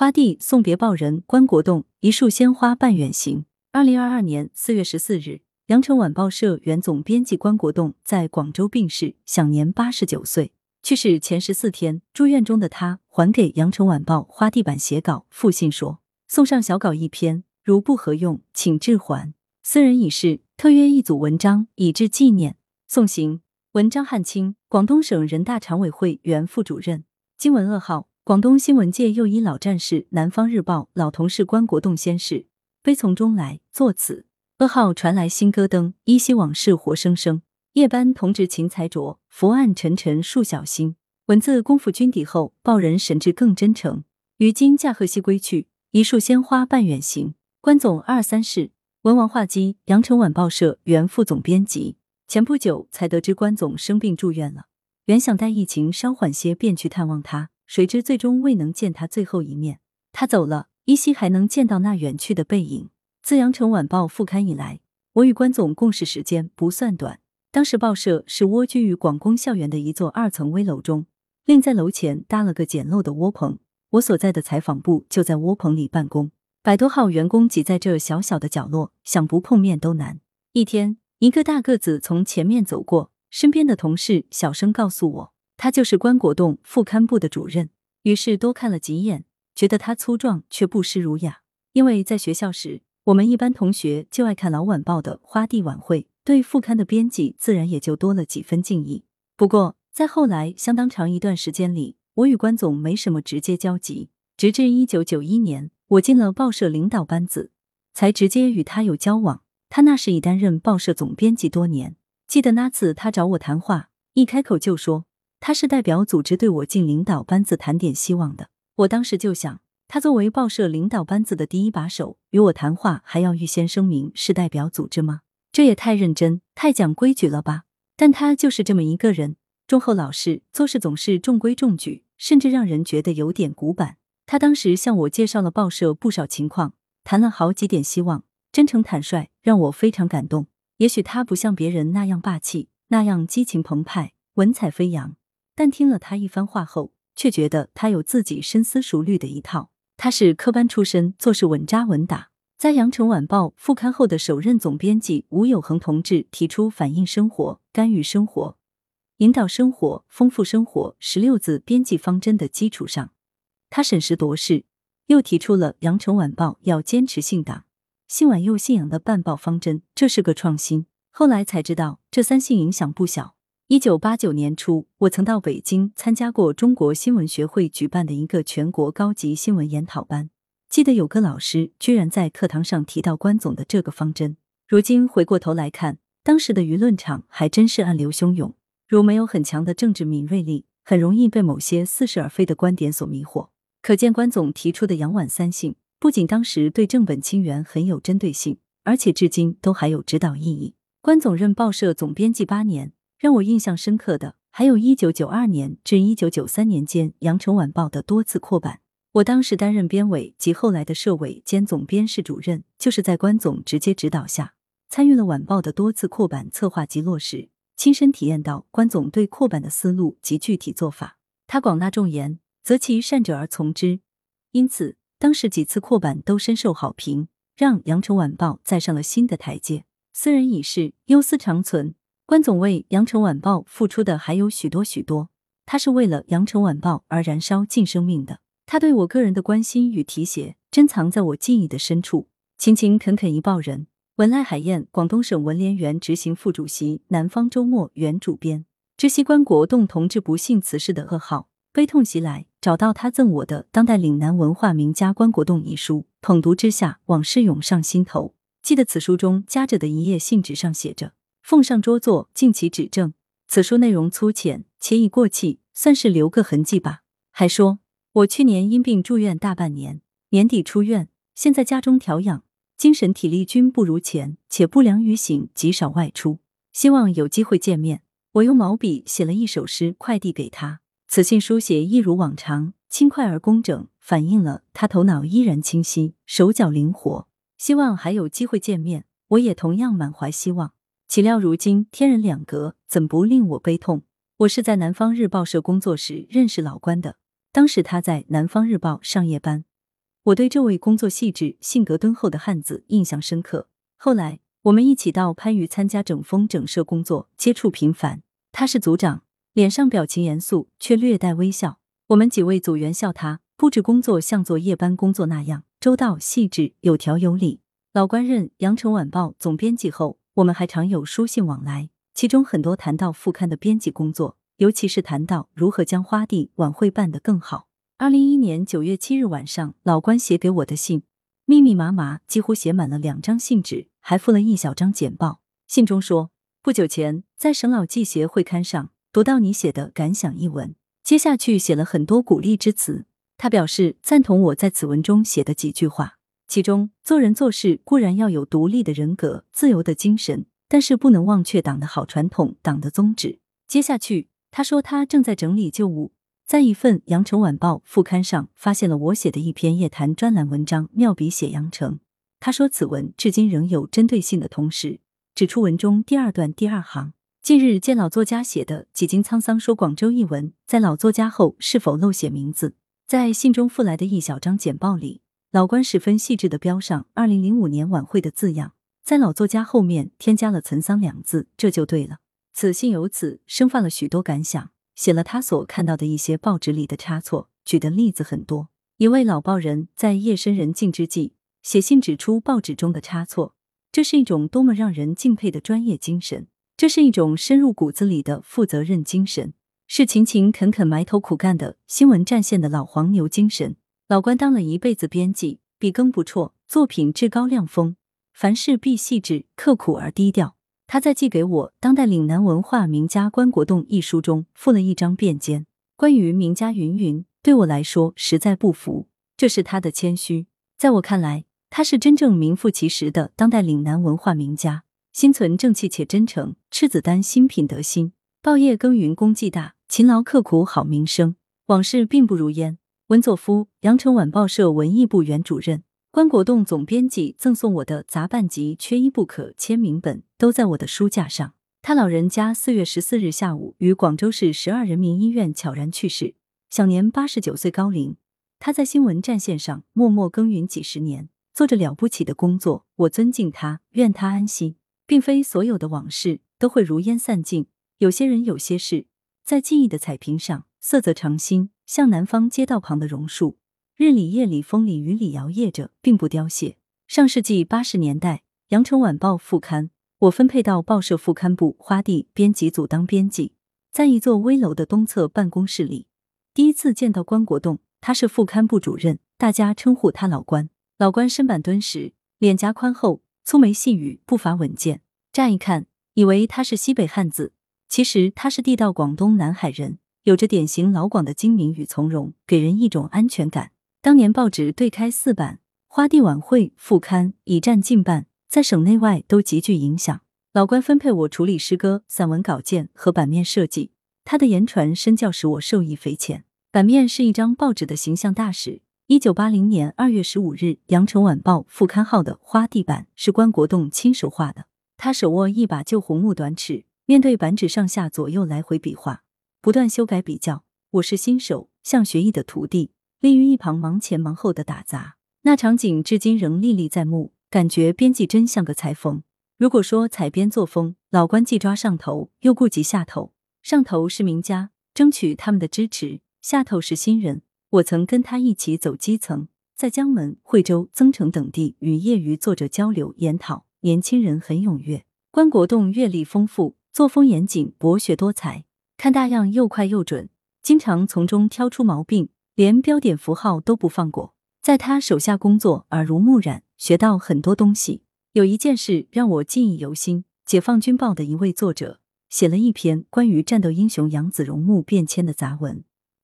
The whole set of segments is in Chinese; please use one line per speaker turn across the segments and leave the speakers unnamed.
花地送别报人关国栋，一束鲜花伴远行。二零二二年四月十四日，羊城晚报社原总编辑关国栋在广州病逝，享年八十九岁。去世前十四天，住院中的他还给羊城晚报花地板写稿复信说：“送上小稿一篇，如不合用，请置还。私人已逝，特约一组文章以致纪念。”送行文章汉卿，广东省人大常委会原副主任。今闻噩耗。广东新闻界又一老战士、南方日报老同事关国栋先逝，悲从中来，作此噩耗传来心咯噔，依稀往事活生生。夜班同志勤才着，伏案沉沉数小心。文字功夫君底后，报人神志更真诚。于今驾鹤西归去，一束鲜花伴远行。关总二三事，文王画鸡，羊城晚报社原副总编辑。前不久才得知关总生病住院了，原想待疫情稍缓些便去探望他。谁知最终未能见他最后一面。他走了，依稀还能见到那远去的背影。自羊城晚报复刊以来，我与关总共事时间不算短。当时报社是蜗居于广工校园的一座二层危楼中，另在楼前搭了个简陋的窝棚。我所在的采访部就在窝棚里办公，百多号员工挤在这小小的角落，想不碰面都难。一天，一个大个子从前面走过，身边的同事小声告诉我。他就是关国栋副刊部的主任，于是多看了几眼，觉得他粗壮却不失儒雅。因为在学校时，我们一班同学就爱看老晚报的花地晚会，对副刊的编辑自然也就多了几分敬意。不过，在后来相当长一段时间里，我与关总没什么直接交集，直至一九九一年，我进了报社领导班子，才直接与他有交往。他那时已担任报社总编辑多年，记得那次他找我谈话，一开口就说。他是代表组织对我进领导班子谈点希望的，我当时就想，他作为报社领导班子的第一把手，与我谈话还要预先声明是代表组织吗？这也太认真、太讲规矩了吧？但他就是这么一个人，忠厚老实，做事总是中规中矩，甚至让人觉得有点古板。他当时向我介绍了报社不少情况，谈了好几点希望，真诚坦率，让我非常感动。也许他不像别人那样霸气，那样激情澎湃、文采飞扬。但听了他一番话后，却觉得他有自己深思熟虑的一套。他是科班出身，做事稳扎稳打。在《羊城晚报》复刊后的首任总编辑吴有恒同志提出“反映生活、干预生活、引导生活、丰富生活”十六字编辑方针的基础上，他审时度势，又提出了《羊城晚报》要坚持信党、信晚又信仰的办报方针，这是个创新。后来才知道，这三信影响不小。一九八九年初，我曾到北京参加过中国新闻学会举办的一个全国高级新闻研讨班。记得有个老师居然在课堂上提到关总的这个方针。如今回过头来看，当时的舆论场还真是暗流汹涌。如没有很强的政治敏锐力，很容易被某些似是而非的观点所迷惑。可见关总提出的杨晚三信，不仅当时对正本清源很有针对性，而且至今都还有指导意义。关总任报社总编辑八年。让我印象深刻的，还有一九九二年至一九九三年间《羊城晚报》的多次扩版。我当时担任编委及后来的社委兼总编室主任，就是在关总直接指导下，参与了晚报的多次扩版策划及落实，亲身体验到关总对扩版的思路及具体做法。他广纳众言，择其善者而从之，因此当时几次扩版都深受好评，让《羊城晚报》再上了新的台阶。斯人已逝，忧思长存。关总为《羊城晚报》付出的还有许多许多，他是为了《羊城晚报》而燃烧尽生命的。他对我个人的关心与提携，珍藏在我记忆的深处。勤勤恳恳一报人，文赖海燕，广东省文联原执行副主席，南方周末原主编。知悉关国栋同志不幸辞世的噩耗，悲痛袭来，找到他赠我的《当代岭南文化名家关国栋》一书，捧读之下，往事涌上心头。记得此书中夹着的一页信纸上写着。奉上桌座，敬其指正。此书内容粗浅，且已过气，算是留个痕迹吧。还说，我去年因病住院大半年，年底出院，现在家中调养，精神体力均不如前，且不良于行，极少外出。希望有机会见面。我用毛笔写了一首诗，快递给他。此信书写一如往常，轻快而工整，反映了他头脑依然清晰，手脚灵活。希望还有机会见面，我也同样满怀希望。岂料如今天人两隔，怎不令我悲痛？我是在南方日报社工作时认识老关的，当时他在南方日报上夜班，我对这位工作细致、性格敦厚的汉子印象深刻。后来我们一起到番禺参加整风整社工作，接触频繁。他是组长，脸上表情严肃，却略带微笑。我们几位组员笑他布置工作像做夜班工作那样周到细致、有条有理。老关任《羊城晚报》总编辑后，我们还常有书信往来，其中很多谈到副刊的编辑工作，尤其是谈到如何将花地晚会办得更好。二零一一年九月七日晚上，老关写给我的信，密密麻麻，几乎写满了两张信纸，还附了一小张简报。信中说，不久前在省老记协会刊上读到你写的感想一文，接下去写了很多鼓励之词。他表示赞同我在此文中写的几句话，其中做人做事固然要有独立的人格、自由的精神，但是不能忘却党的好传统、党的宗旨。接下去他说他正在整理旧物。在一份《羊城晚报》副刊上，发现了我写的一篇夜谈专栏文章，妙笔写羊城。他说此文至今仍有针对性的同时，指出文中第二段第二行，近日见老作家写的几经沧桑说广州一文，在老作家后是否漏写名字？在信中附来的一小张简报里，老关十分细致的标上“二零零五年晚会”的字样，在老作家后面添加了“岑桑”两字，这就对了。此信由此生发了许多感想。写了他所看到的一些报纸里的差错，举的例子很多。一位老报人在夜深人静之际写信指出报纸中的差错，这是一种多么让人敬佩的专业精神！这是一种深入骨子里的负责任精神，是勤勤恳恳埋头苦干的新闻战线的老黄牛精神。老关当了一辈子编辑，笔耕不辍，作品至高亮峰，凡事必细致刻苦而低调。他在寄给我《当代岭南文化名家关国栋》一书中附了一张便笺，关于名家云云，对我来说实在不服。这是他的谦虚，在我看来，他是真正名副其实的当代岭南文化名家，心存正气且真诚，赤子丹心品德心，报业耕耘功绩大，勤劳刻苦好名声。往事并不如烟。文作夫，羊城晚报社文艺部原主任。关国栋总编辑赠送我的杂办集缺一不可签名本都在我的书架上。他老人家四月十四日下午于广州市十二人民医院悄然去世，享年八十九岁高龄。他在新闻战线上默默耕耘几十年，做着了不起的工作。我尊敬他，愿他安息。并非所有的往事都会如烟散尽，有些人，有些事，在记忆的彩屏上，色泽长新，像南方街道旁的榕树。日里夜里风里雨里摇曳着，并不凋谢。上世纪八十年代，《羊城晚报》副刊，我分配到报社副刊部花地编辑组当编辑，在一座危楼的东侧办公室里，第一次见到关国栋，他是副刊部主任，大家称呼他老关。老关身板敦实，脸颊宽厚，粗眉细语，步伐稳健。乍一看，以为他是西北汉子，其实他是地道广东南海人，有着典型老广的精明与从容，给人一种安全感。当年报纸对开四版，花地晚会副刊已占近半，在省内外都极具影响。老关分配我处理诗歌、散文稿件和版面设计，他的言传身教使我受益匪浅。版面是一张报纸的形象大使。一九八零年二月十五日，《羊城晚报》副刊号的花地版是关国栋亲手画的。他手握一把旧红木短尺，面对版纸上下左右来回比划，不断修改比较。我是新手，像学艺的徒弟。立于一旁忙前忙后的打杂，那场景至今仍历历在目。感觉编辑真像个裁缝。如果说采编作风，老关既抓上头，又顾及下头。上头是名家，争取他们的支持；下头是新人，我曾跟他一起走基层，在江门、惠州、增城等地与业余作者交流研讨。年轻人很踊跃。关国栋阅历丰富，作风严谨，博学多才，看大样又快又准，经常从中挑出毛病。连标点符号都不放过，在他手下工作耳濡目染，学到很多东西。有一件事让我记忆犹新：解放军报的一位作者写了一篇关于战斗英雄杨子荣墓变迁的杂文，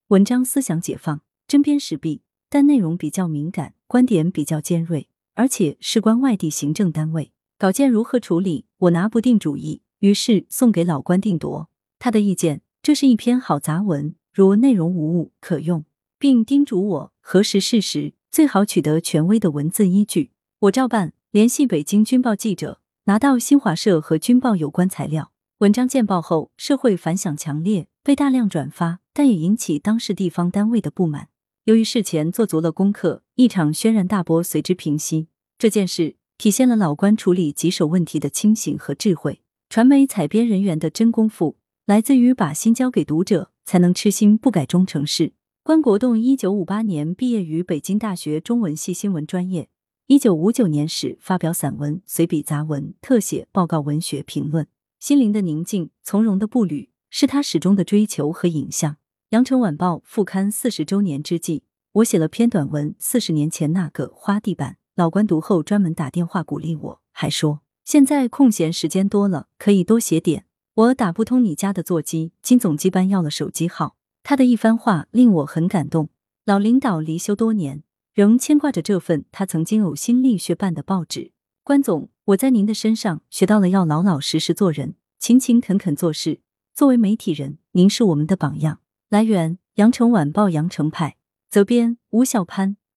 文章思想解放，针砭时弊，但内容比较敏感，观点比较尖锐，而且事关外地行政单位，稿件如何处理，我拿不定主意，于是送给老关定夺。他的意见：这是一篇好杂文，如内容无误，可用。并叮嘱我核实事实，最好取得权威的文字依据。我照办，联系北京军报记者，拿到新华社和军报有关材料。文章见报后，社会反响强烈，被大量转发，但也引起当时地方单位的不满。由于事前做足了功课，一场轩然大波随之平息。这件事体现了老关处理棘手问题的清醒和智慧。传媒采编人员的真功夫，来自于把心交给读者，才能痴心不改忠诚事。关国栋一九五八年毕业于北京大学中文系新闻专业，一九五九年始发表散文、随笔杂文、特写、报告文学评论。心灵的宁静、从容的步履，是他始终的追求和影像。羊城晚报复刊四十周年之际，我写了篇短文《四十年前那个花地板》。老关读后专门打电话鼓励我，还说现在空闲时间多了，可以多写点。我打不通你家的座机，金总机班要了手机号。他的一番话令我很感动。老领导离休多年，仍牵挂着这份他曾经呕心沥血办的报纸。关总，我在您的身上学到了要老老实实做人，勤勤恳恳做事。作为媒体人，您是我们的榜样。来源：羊城晚报羊城派，责编：吴小潘。